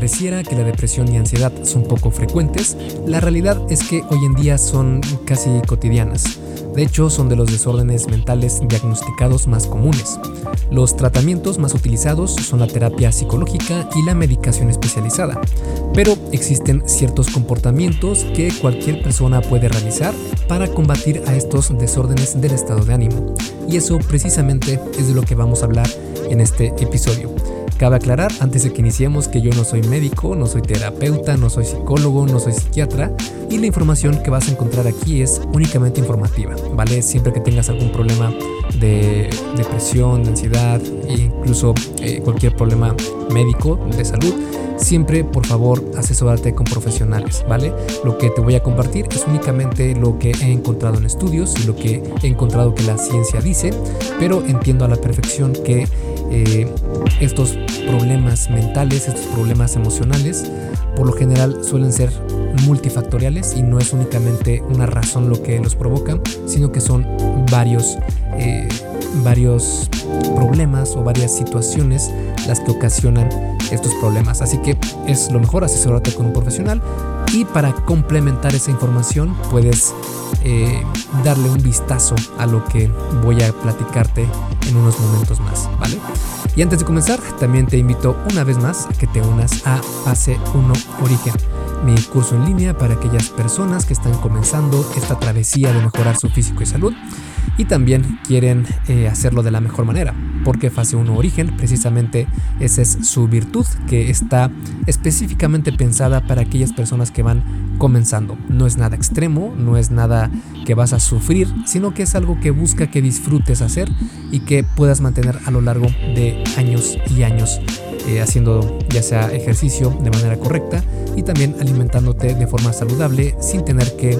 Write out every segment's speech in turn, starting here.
pareciera que la depresión y ansiedad son poco frecuentes, la realidad es que hoy en día son casi cotidianas. De hecho, son de los desórdenes mentales diagnosticados más comunes. Los tratamientos más utilizados son la terapia psicológica y la medicación especializada, pero existen ciertos comportamientos que cualquier persona puede realizar para combatir a estos desórdenes del estado de ánimo. Y eso precisamente es de lo que vamos a hablar en este episodio. Cabe aclarar antes de que iniciemos que yo no soy médico, no soy terapeuta, no soy psicólogo, no soy psiquiatra y la información que vas a encontrar aquí es únicamente informativa, ¿vale? Siempre que tengas algún problema de depresión, de ansiedad e incluso eh, cualquier problema médico de salud, siempre por favor asesórate con profesionales, ¿vale? Lo que te voy a compartir es únicamente lo que he encontrado en estudios y lo que he encontrado que la ciencia dice, pero entiendo a la perfección que eh, estos problemas mentales, estos problemas emocionales, por lo general suelen ser multifactoriales y no es únicamente una razón lo que los provoca, sino que son varios, eh, varios problemas o varias situaciones las que ocasionan estos problemas. Así que es lo mejor asesorarte con un profesional y para complementar esa información puedes eh, darle un vistazo a lo que voy a platicarte en unos momentos más, ¿vale? Y antes de comenzar, también te invito una vez más a que te unas a Fase 1 Origen, mi curso en línea para aquellas personas que están comenzando esta travesía de mejorar su físico y salud y también quieren eh, hacerlo de la mejor manera, porque fase 1 origen, precisamente esa es su virtud, que está específicamente pensada para aquellas personas que van comenzando. No es nada extremo, no es nada que vas a sufrir, sino que es algo que busca que disfrutes hacer y que puedas mantener a lo largo de años y años eh, haciendo ya sea ejercicio de manera correcta y también alimentándote de forma saludable sin tener que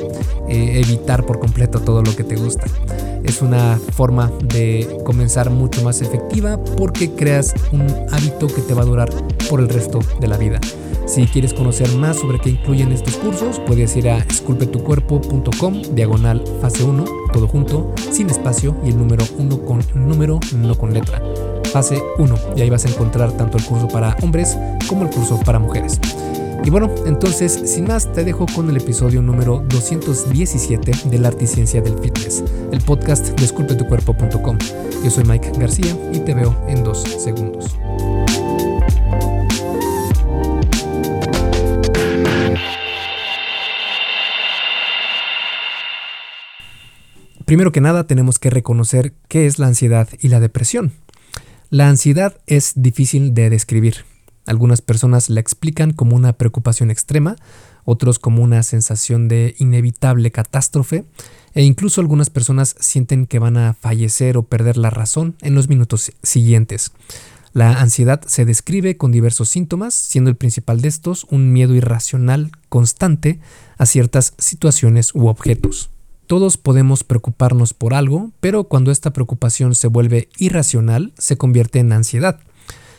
eh, evitar por completo todo lo que te gusta. Es una forma de comenzar mucho más efectiva porque creas un hábito que te va a durar por el resto de la vida. Si quieres conocer más sobre qué incluyen estos cursos, puedes ir a esculpetucuerpo.com, diagonal fase 1, todo junto, sin espacio y el número 1 con número, no con letra. Fase 1, y ahí vas a encontrar tanto el curso para hombres como el curso para mujeres. Y bueno, entonces, sin más, te dejo con el episodio número 217 del Arte y Ciencia del Fitness, el podcast de esculpetucuerpo.com. Yo soy Mike García y te veo en dos segundos. Primero que nada, tenemos que reconocer qué es la ansiedad y la depresión. La ansiedad es difícil de describir. Algunas personas la explican como una preocupación extrema, otros como una sensación de inevitable catástrofe, e incluso algunas personas sienten que van a fallecer o perder la razón en los minutos siguientes. La ansiedad se describe con diversos síntomas, siendo el principal de estos un miedo irracional constante a ciertas situaciones u objetos. Todos podemos preocuparnos por algo, pero cuando esta preocupación se vuelve irracional, se convierte en ansiedad.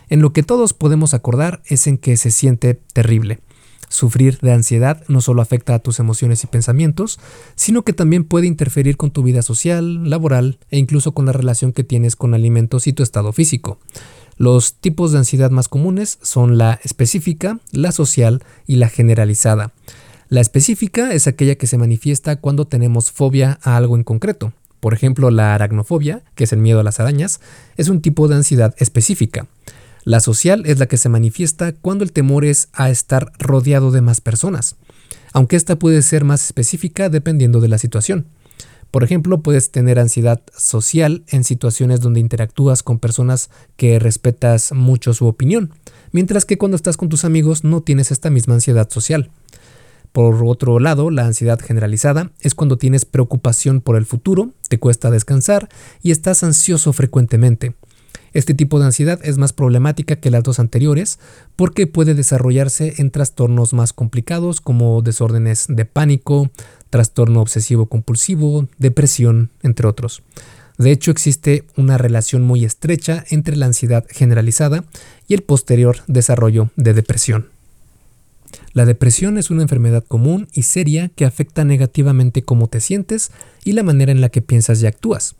En lo que todos podemos acordar es en que se siente terrible. Sufrir de ansiedad no solo afecta a tus emociones y pensamientos, sino que también puede interferir con tu vida social, laboral e incluso con la relación que tienes con alimentos y tu estado físico. Los tipos de ansiedad más comunes son la específica, la social y la generalizada. La específica es aquella que se manifiesta cuando tenemos fobia a algo en concreto. Por ejemplo, la aracnofobia, que es el miedo a las arañas, es un tipo de ansiedad específica. La social es la que se manifiesta cuando el temor es a estar rodeado de más personas, aunque esta puede ser más específica dependiendo de la situación. Por ejemplo, puedes tener ansiedad social en situaciones donde interactúas con personas que respetas mucho su opinión, mientras que cuando estás con tus amigos no tienes esta misma ansiedad social. Por otro lado, la ansiedad generalizada es cuando tienes preocupación por el futuro, te cuesta descansar y estás ansioso frecuentemente. Este tipo de ansiedad es más problemática que las dos anteriores porque puede desarrollarse en trastornos más complicados como desórdenes de pánico, trastorno obsesivo compulsivo, depresión, entre otros. De hecho, existe una relación muy estrecha entre la ansiedad generalizada y el posterior desarrollo de depresión. La depresión es una enfermedad común y seria que afecta negativamente cómo te sientes y la manera en la que piensas y actúas.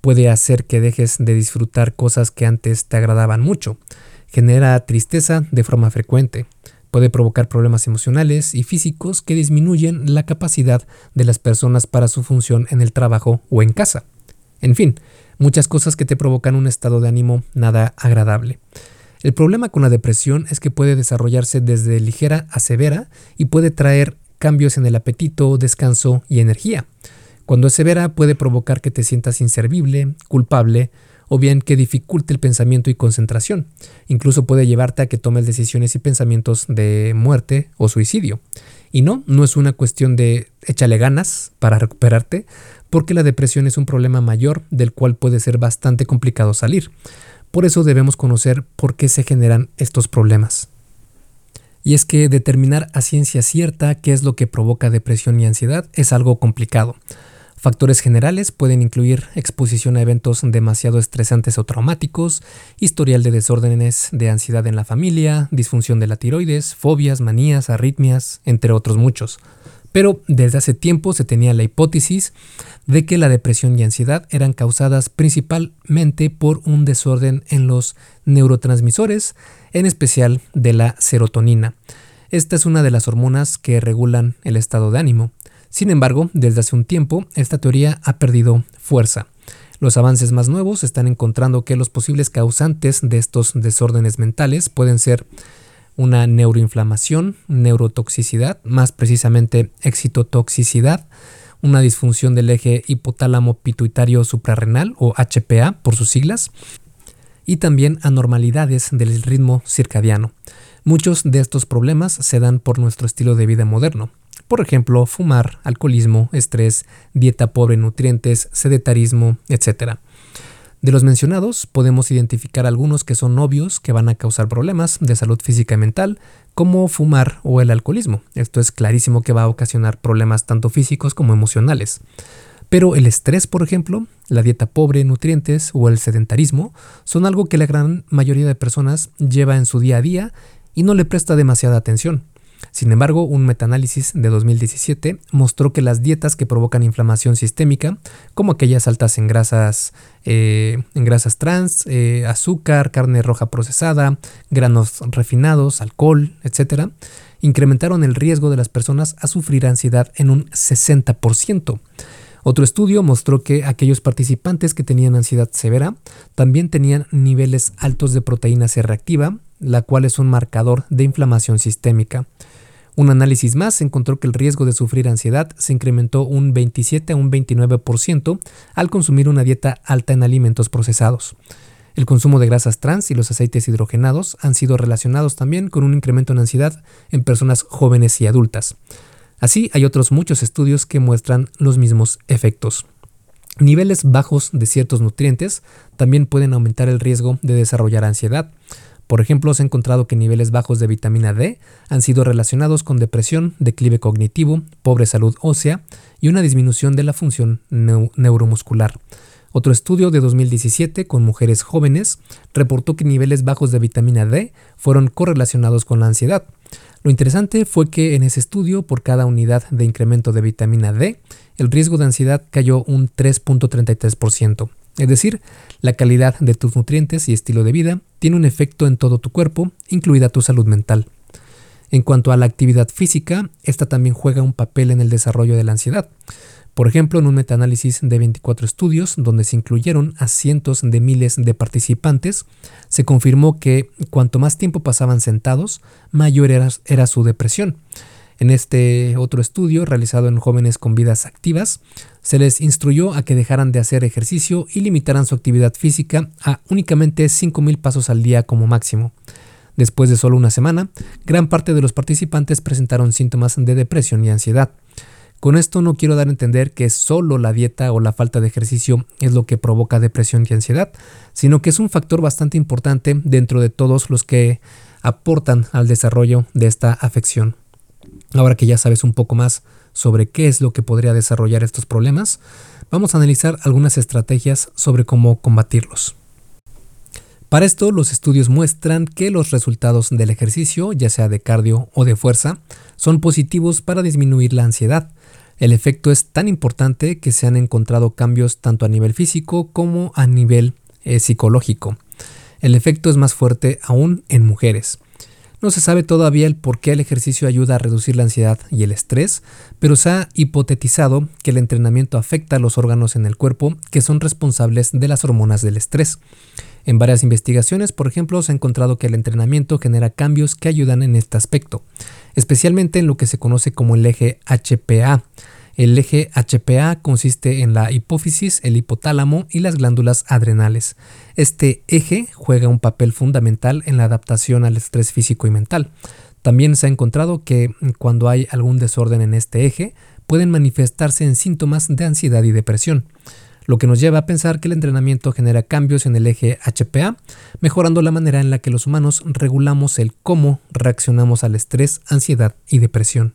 Puede hacer que dejes de disfrutar cosas que antes te agradaban mucho. Genera tristeza de forma frecuente. Puede provocar problemas emocionales y físicos que disminuyen la capacidad de las personas para su función en el trabajo o en casa. En fin, muchas cosas que te provocan un estado de ánimo nada agradable. El problema con la depresión es que puede desarrollarse desde ligera a severa y puede traer cambios en el apetito, descanso y energía. Cuando es severa puede provocar que te sientas inservible, culpable o bien que dificulte el pensamiento y concentración. Incluso puede llevarte a que tomes decisiones y pensamientos de muerte o suicidio. Y no, no es una cuestión de échale ganas para recuperarte, porque la depresión es un problema mayor del cual puede ser bastante complicado salir. Por eso debemos conocer por qué se generan estos problemas. Y es que determinar a ciencia cierta qué es lo que provoca depresión y ansiedad es algo complicado. Factores generales pueden incluir exposición a eventos demasiado estresantes o traumáticos, historial de desórdenes de ansiedad en la familia, disfunción de la tiroides, fobias, manías, arritmias, entre otros muchos. Pero desde hace tiempo se tenía la hipótesis de que la depresión y ansiedad eran causadas principalmente por un desorden en los neurotransmisores, en especial de la serotonina. Esta es una de las hormonas que regulan el estado de ánimo. Sin embargo, desde hace un tiempo, esta teoría ha perdido fuerza. Los avances más nuevos están encontrando que los posibles causantes de estos desórdenes mentales pueden ser una neuroinflamación, neurotoxicidad, más precisamente excitotoxicidad, una disfunción del eje hipotálamo pituitario suprarrenal o HPA por sus siglas, y también anormalidades del ritmo circadiano. Muchos de estos problemas se dan por nuestro estilo de vida moderno, por ejemplo, fumar, alcoholismo, estrés, dieta pobre en nutrientes, sedentarismo, etc. De los mencionados, podemos identificar algunos que son obvios que van a causar problemas de salud física y mental, como fumar o el alcoholismo. Esto es clarísimo que va a ocasionar problemas tanto físicos como emocionales. Pero el estrés, por ejemplo, la dieta pobre en nutrientes o el sedentarismo son algo que la gran mayoría de personas lleva en su día a día y no le presta demasiada atención. Sin embargo, un metaanálisis de 2017 mostró que las dietas que provocan inflamación sistémica, como aquellas altas en grasas, eh, en grasas trans, eh, azúcar, carne roja procesada, granos refinados, alcohol, etc., incrementaron el riesgo de las personas a sufrir ansiedad en un 60%. Otro estudio mostró que aquellos participantes que tenían ansiedad severa también tenían niveles altos de proteína C reactiva, la cual es un marcador de inflamación sistémica. Un análisis más encontró que el riesgo de sufrir ansiedad se incrementó un 27 a un 29% al consumir una dieta alta en alimentos procesados. El consumo de grasas trans y los aceites hidrogenados han sido relacionados también con un incremento en ansiedad en personas jóvenes y adultas. Así, hay otros muchos estudios que muestran los mismos efectos. Niveles bajos de ciertos nutrientes también pueden aumentar el riesgo de desarrollar ansiedad. Por ejemplo, se ha encontrado que niveles bajos de vitamina D han sido relacionados con depresión, declive cognitivo, pobre salud ósea y una disminución de la función neuromuscular. Otro estudio de 2017 con mujeres jóvenes reportó que niveles bajos de vitamina D fueron correlacionados con la ansiedad. Lo interesante fue que en ese estudio, por cada unidad de incremento de vitamina D, el riesgo de ansiedad cayó un 3.33%. Es decir, la calidad de tus nutrientes y estilo de vida tiene un efecto en todo tu cuerpo, incluida tu salud mental. En cuanto a la actividad física, esta también juega un papel en el desarrollo de la ansiedad. Por ejemplo, en un metaanálisis de 24 estudios, donde se incluyeron a cientos de miles de participantes, se confirmó que cuanto más tiempo pasaban sentados, mayor era, era su depresión. En este otro estudio, realizado en jóvenes con vidas activas, se les instruyó a que dejaran de hacer ejercicio y limitaran su actividad física a únicamente 5.000 pasos al día como máximo. Después de solo una semana, gran parte de los participantes presentaron síntomas de depresión y ansiedad. Con esto no quiero dar a entender que solo la dieta o la falta de ejercicio es lo que provoca depresión y ansiedad, sino que es un factor bastante importante dentro de todos los que aportan al desarrollo de esta afección. Ahora que ya sabes un poco más sobre qué es lo que podría desarrollar estos problemas, vamos a analizar algunas estrategias sobre cómo combatirlos. Para esto, los estudios muestran que los resultados del ejercicio, ya sea de cardio o de fuerza, son positivos para disminuir la ansiedad. El efecto es tan importante que se han encontrado cambios tanto a nivel físico como a nivel eh, psicológico. El efecto es más fuerte aún en mujeres. No se sabe todavía el por qué el ejercicio ayuda a reducir la ansiedad y el estrés, pero se ha hipotetizado que el entrenamiento afecta a los órganos en el cuerpo que son responsables de las hormonas del estrés. En varias investigaciones, por ejemplo, se ha encontrado que el entrenamiento genera cambios que ayudan en este aspecto, especialmente en lo que se conoce como el eje HPA. El eje HPA consiste en la hipófisis, el hipotálamo y las glándulas adrenales. Este eje juega un papel fundamental en la adaptación al estrés físico y mental. También se ha encontrado que cuando hay algún desorden en este eje, pueden manifestarse en síntomas de ansiedad y depresión lo que nos lleva a pensar que el entrenamiento genera cambios en el eje HPA, mejorando la manera en la que los humanos regulamos el cómo reaccionamos al estrés, ansiedad y depresión.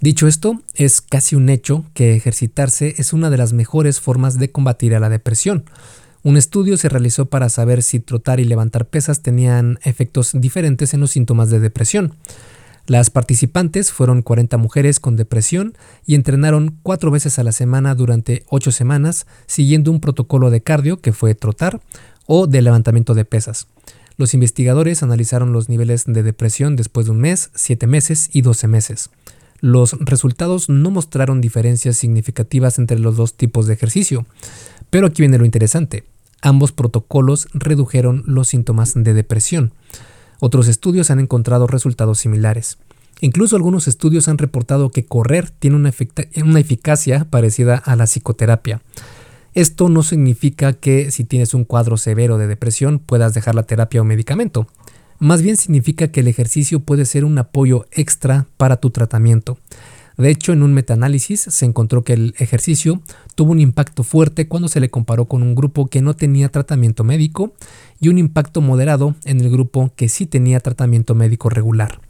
Dicho esto, es casi un hecho que ejercitarse es una de las mejores formas de combatir a la depresión. Un estudio se realizó para saber si trotar y levantar pesas tenían efectos diferentes en los síntomas de depresión. Las participantes fueron 40 mujeres con depresión y entrenaron cuatro veces a la semana durante ocho semanas, siguiendo un protocolo de cardio que fue trotar o de levantamiento de pesas. Los investigadores analizaron los niveles de depresión después de un mes, siete meses y 12 meses. Los resultados no mostraron diferencias significativas entre los dos tipos de ejercicio. Pero aquí viene lo interesante. Ambos protocolos redujeron los síntomas de depresión. Otros estudios han encontrado resultados similares. Incluso algunos estudios han reportado que correr tiene una, eficacia parecida a la psicoterapia. Esto no significa que si tienes un cuadro severo de depresión puedas dejar la terapia o medicamento. Más bien significa que el ejercicio puede ser un apoyo extra para tu tratamiento. De hecho, en un metaanálisis se encontró que el ejercicio tuvo un impacto fuerte cuando se le comparó con un grupo que no tenía tratamiento médico y un impacto moderado en el grupo que sí tenía tratamiento médico regular.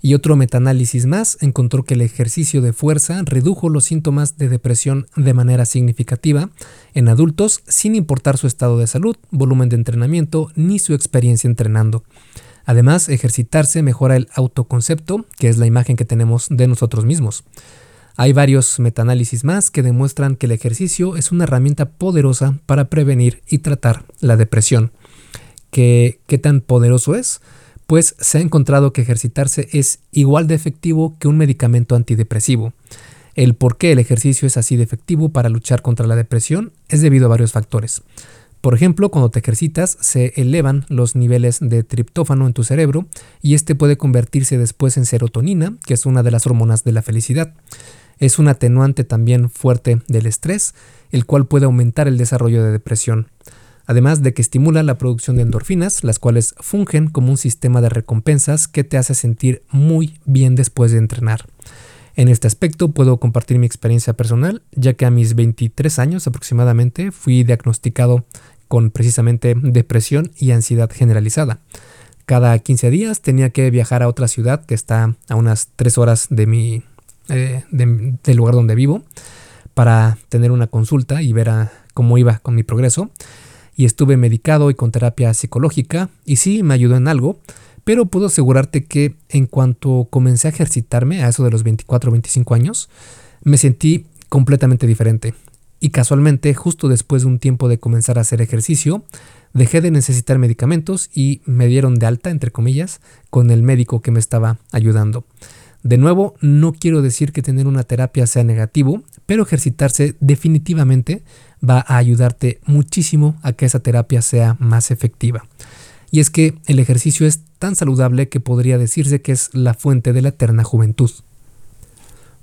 Y otro metaanálisis más encontró que el ejercicio de fuerza redujo los síntomas de depresión de manera significativa en adultos sin importar su estado de salud, volumen de entrenamiento ni su experiencia entrenando. Además, ejercitarse mejora el autoconcepto, que es la imagen que tenemos de nosotros mismos. Hay varios metaanálisis más que demuestran que el ejercicio es una herramienta poderosa para prevenir y tratar la depresión. ¿Qué, qué tan poderoso es? Pues se ha encontrado que ejercitarse es igual de efectivo que un medicamento antidepresivo. El por qué el ejercicio es así de efectivo para luchar contra la depresión es debido a varios factores. Por ejemplo, cuando te ejercitas se elevan los niveles de triptófano en tu cerebro y este puede convertirse después en serotonina, que es una de las hormonas de la felicidad. Es un atenuante también fuerte del estrés, el cual puede aumentar el desarrollo de depresión. Además de que estimula la producción de endorfinas, las cuales fungen como un sistema de recompensas que te hace sentir muy bien después de entrenar. En este aspecto puedo compartir mi experiencia personal, ya que a mis 23 años aproximadamente fui diagnosticado con precisamente depresión y ansiedad generalizada. Cada 15 días tenía que viajar a otra ciudad que está a unas 3 horas de mi, eh, del lugar donde vivo para tener una consulta y ver cómo iba con mi progreso. Y estuve medicado y con terapia psicológica y sí me ayudó en algo, pero puedo asegurarte que en cuanto comencé a ejercitarme, a eso de los 24 o 25 años, me sentí completamente diferente. Y casualmente, justo después de un tiempo de comenzar a hacer ejercicio, dejé de necesitar medicamentos y me dieron de alta, entre comillas, con el médico que me estaba ayudando. De nuevo, no quiero decir que tener una terapia sea negativo, pero ejercitarse definitivamente va a ayudarte muchísimo a que esa terapia sea más efectiva. Y es que el ejercicio es tan saludable que podría decirse que es la fuente de la eterna juventud.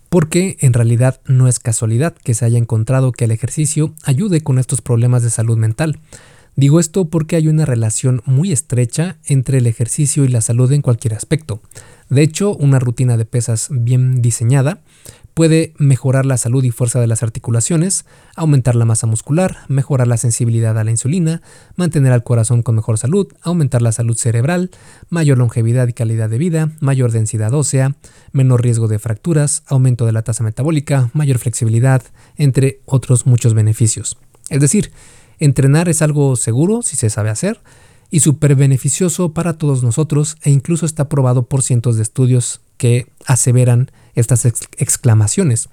porque en realidad no es casualidad que se haya encontrado que el ejercicio ayude con estos problemas de salud mental. Digo esto porque hay una relación muy estrecha entre el ejercicio y la salud en cualquier aspecto. De hecho, una rutina de pesas bien diseñada puede mejorar la salud y fuerza de las articulaciones, aumentar la masa muscular, mejorar la sensibilidad a la insulina, mantener al corazón con mejor salud, aumentar la salud cerebral, mayor longevidad y calidad de vida, mayor densidad ósea, menor riesgo de fracturas, aumento de la tasa metabólica, mayor flexibilidad, entre otros muchos beneficios. Es decir, Entrenar es algo seguro si se sabe hacer y súper beneficioso para todos nosotros e incluso está probado por cientos de estudios que aseveran estas exclamaciones.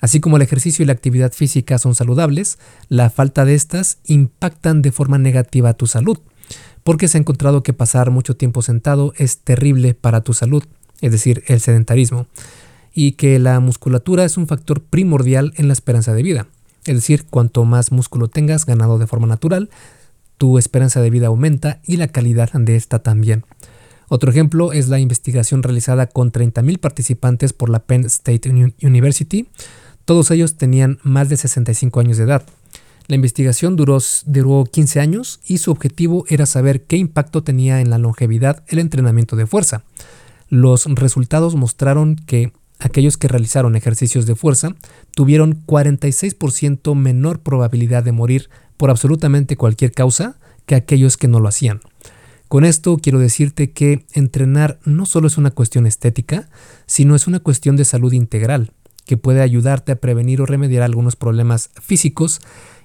Así como el ejercicio y la actividad física son saludables, la falta de estas impactan de forma negativa a tu salud, porque se ha encontrado que pasar mucho tiempo sentado es terrible para tu salud, es decir, el sedentarismo, y que la musculatura es un factor primordial en la esperanza de vida. Es decir, cuanto más músculo tengas ganado de forma natural, tu esperanza de vida aumenta y la calidad de esta también. Otro ejemplo es la investigación realizada con 30.000 participantes por la Penn State University. Todos ellos tenían más de 65 años de edad. La investigación duró, duró 15 años y su objetivo era saber qué impacto tenía en la longevidad el entrenamiento de fuerza. Los resultados mostraron que aquellos que realizaron ejercicios de fuerza tuvieron 46% menor probabilidad de morir por absolutamente cualquier causa que aquellos que no lo hacían. Con esto quiero decirte que entrenar no solo es una cuestión estética, sino es una cuestión de salud integral, que puede ayudarte a prevenir o remediar algunos problemas físicos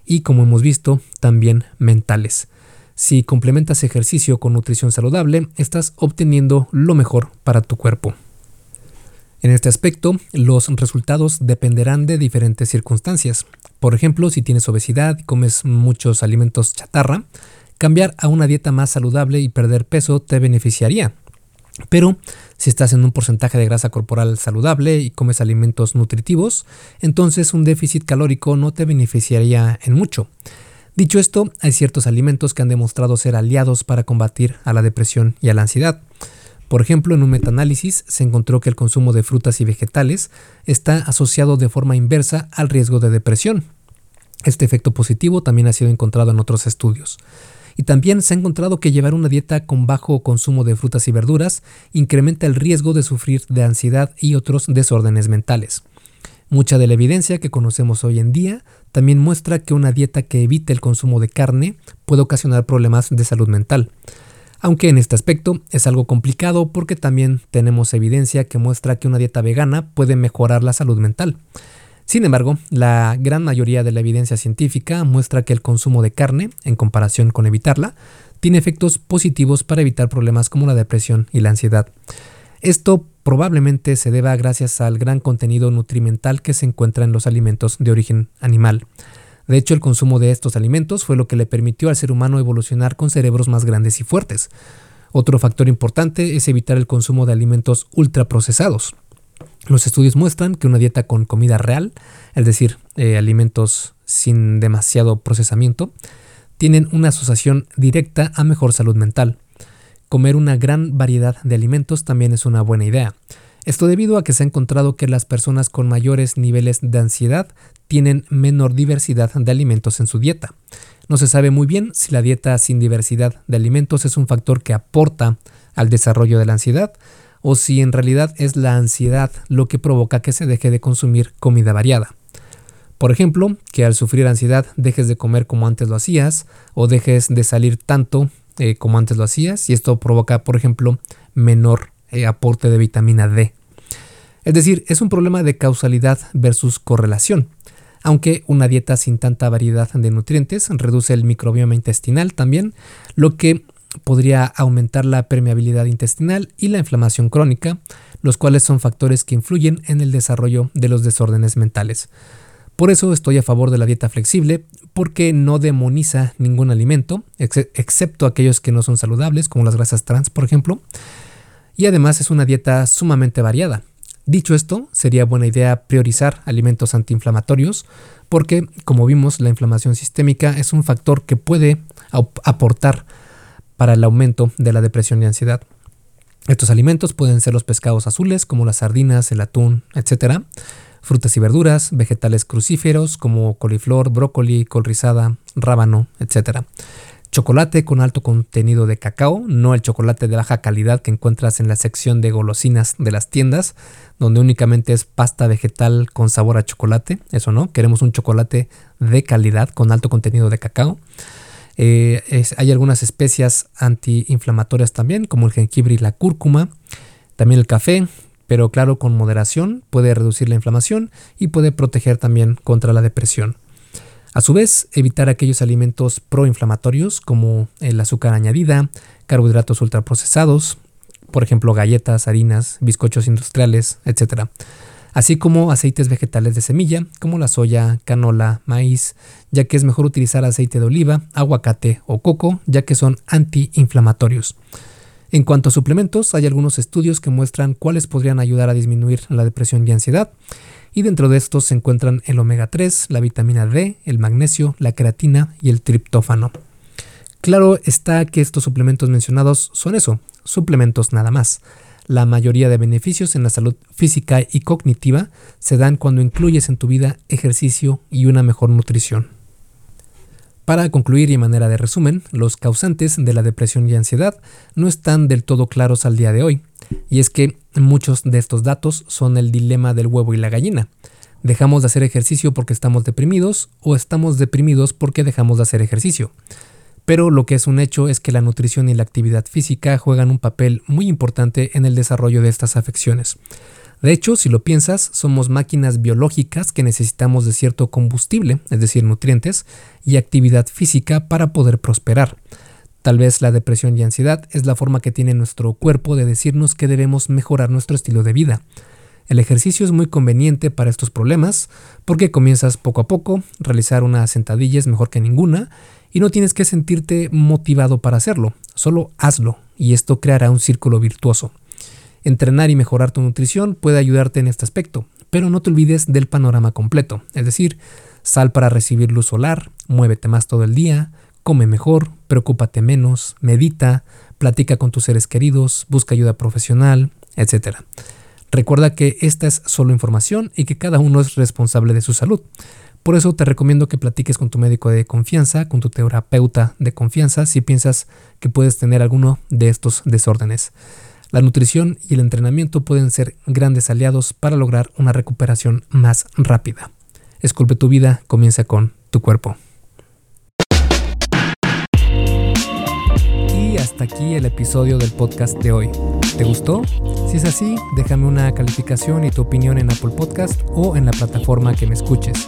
y, como hemos visto, también mentales. Si complementas ejercicio con nutrición saludable, estás obteniendo lo mejor para tu cuerpo. En este aspecto, los resultados dependerán de diferentes circunstancias. Por ejemplo, si tienes obesidad y comes muchos alimentos chatarra, cambiar a una dieta más saludable y perder peso te beneficiaría. Pero si estás en un porcentaje de grasa corporal saludable y comes alimentos nutritivos, entonces un déficit calórico no te beneficiaría en mucho. Dicho esto, hay ciertos alimentos que han demostrado ser aliados para combatir a la depresión y a la ansiedad. Por ejemplo, en un metaanálisis se encontró que el consumo de frutas y vegetales está asociado de forma inversa al riesgo de depresión. Este efecto positivo también ha sido encontrado en otros estudios. Y también se ha encontrado que llevar una dieta con bajo consumo de frutas y verduras incrementa el riesgo de sufrir de ansiedad y otros desórdenes mentales. Mucha de la evidencia que conocemos hoy en día también muestra que una dieta que evite el consumo de carne puede ocasionar problemas de salud mental aunque en este aspecto es algo complicado porque también tenemos evidencia que muestra que una dieta vegana puede mejorar la salud mental. Sin embargo, la gran mayoría de la evidencia científica muestra que el consumo de carne, en comparación con evitarla, tiene efectos positivos para evitar problemas como la depresión y la ansiedad. Esto probablemente se deba gracias al gran contenido nutrimental que se encuentra en los alimentos de origen animal. De hecho, el consumo de estos alimentos fue lo que le permitió al ser humano evolucionar con cerebros más grandes y fuertes. Otro factor importante es evitar el consumo de alimentos ultraprocesados. Los estudios muestran que una dieta con comida real, es decir, eh, alimentos sin demasiado procesamiento, tienen una asociación directa a mejor salud mental. Comer una gran variedad de alimentos también es una buena idea. Esto debido a que se ha encontrado que las personas con mayores niveles de ansiedad tienen menor diversidad de alimentos en su dieta. No se sabe muy bien si la dieta sin diversidad de alimentos es un factor que aporta al desarrollo de la ansiedad o si en realidad es la ansiedad lo que provoca que se deje de consumir comida variada. Por ejemplo, que al sufrir ansiedad dejes de comer como antes lo hacías o dejes de salir tanto eh, como antes lo hacías y esto provoca, por ejemplo, menor eh, aporte de vitamina D. Es decir, es un problema de causalidad versus correlación. Aunque una dieta sin tanta variedad de nutrientes reduce el microbioma intestinal también, lo que podría aumentar la permeabilidad intestinal y la inflamación crónica, los cuales son factores que influyen en el desarrollo de los desórdenes mentales. Por eso estoy a favor de la dieta flexible, porque no demoniza ningún alimento, excepto aquellos que no son saludables, como las grasas trans, por ejemplo, y además es una dieta sumamente variada. Dicho esto, sería buena idea priorizar alimentos antiinflamatorios porque, como vimos, la inflamación sistémica es un factor que puede aportar para el aumento de la depresión y ansiedad. Estos alimentos pueden ser los pescados azules como las sardinas, el atún, etc. frutas y verduras, vegetales crucíferos como coliflor, brócoli, col rizada, rábano, etc. Chocolate con alto contenido de cacao, no el chocolate de baja calidad que encuentras en la sección de golosinas de las tiendas, donde únicamente es pasta vegetal con sabor a chocolate. Eso no, queremos un chocolate de calidad con alto contenido de cacao. Eh, hay algunas especias antiinflamatorias también, como el jengibre y la cúrcuma. También el café, pero claro, con moderación, puede reducir la inflamación y puede proteger también contra la depresión. A su vez, evitar aquellos alimentos proinflamatorios como el azúcar añadida, carbohidratos ultraprocesados, por ejemplo galletas, harinas, bizcochos industriales, etc. Así como aceites vegetales de semilla como la soya, canola, maíz, ya que es mejor utilizar aceite de oliva, aguacate o coco, ya que son antiinflamatorios. En cuanto a suplementos, hay algunos estudios que muestran cuáles podrían ayudar a disminuir la depresión y ansiedad y dentro de estos se encuentran el omega 3, la vitamina D, el magnesio, la creatina y el triptófano. Claro está que estos suplementos mencionados son eso, suplementos nada más. La mayoría de beneficios en la salud física y cognitiva se dan cuando incluyes en tu vida ejercicio y una mejor nutrición. Para concluir y manera de resumen, los causantes de la depresión y ansiedad no están del todo claros al día de hoy, y es que muchos de estos datos son el dilema del huevo y la gallina. ¿Dejamos de hacer ejercicio porque estamos deprimidos o estamos deprimidos porque dejamos de hacer ejercicio? Pero lo que es un hecho es que la nutrición y la actividad física juegan un papel muy importante en el desarrollo de estas afecciones. De hecho, si lo piensas, somos máquinas biológicas que necesitamos de cierto combustible, es decir, nutrientes, y actividad física para poder prosperar. Tal vez la depresión y ansiedad es la forma que tiene nuestro cuerpo de decirnos que debemos mejorar nuestro estilo de vida. El ejercicio es muy conveniente para estos problemas porque comienzas poco a poco, realizar una sentadilla es mejor que ninguna y no tienes que sentirte motivado para hacerlo, solo hazlo y esto creará un círculo virtuoso. Entrenar y mejorar tu nutrición puede ayudarte en este aspecto, pero no te olvides del panorama completo, es decir, sal para recibir luz solar, muévete más todo el día, come mejor, preocúpate menos, medita, platica con tus seres queridos, busca ayuda profesional, etc. Recuerda que esta es solo información y que cada uno es responsable de su salud. Por eso te recomiendo que platiques con tu médico de confianza, con tu terapeuta de confianza, si piensas que puedes tener alguno de estos desórdenes. La nutrición y el entrenamiento pueden ser grandes aliados para lograr una recuperación más rápida. Esculpe tu vida, comienza con tu cuerpo. Y hasta aquí el episodio del podcast de hoy. ¿Te gustó? Si es así, déjame una calificación y tu opinión en Apple Podcast o en la plataforma que me escuches.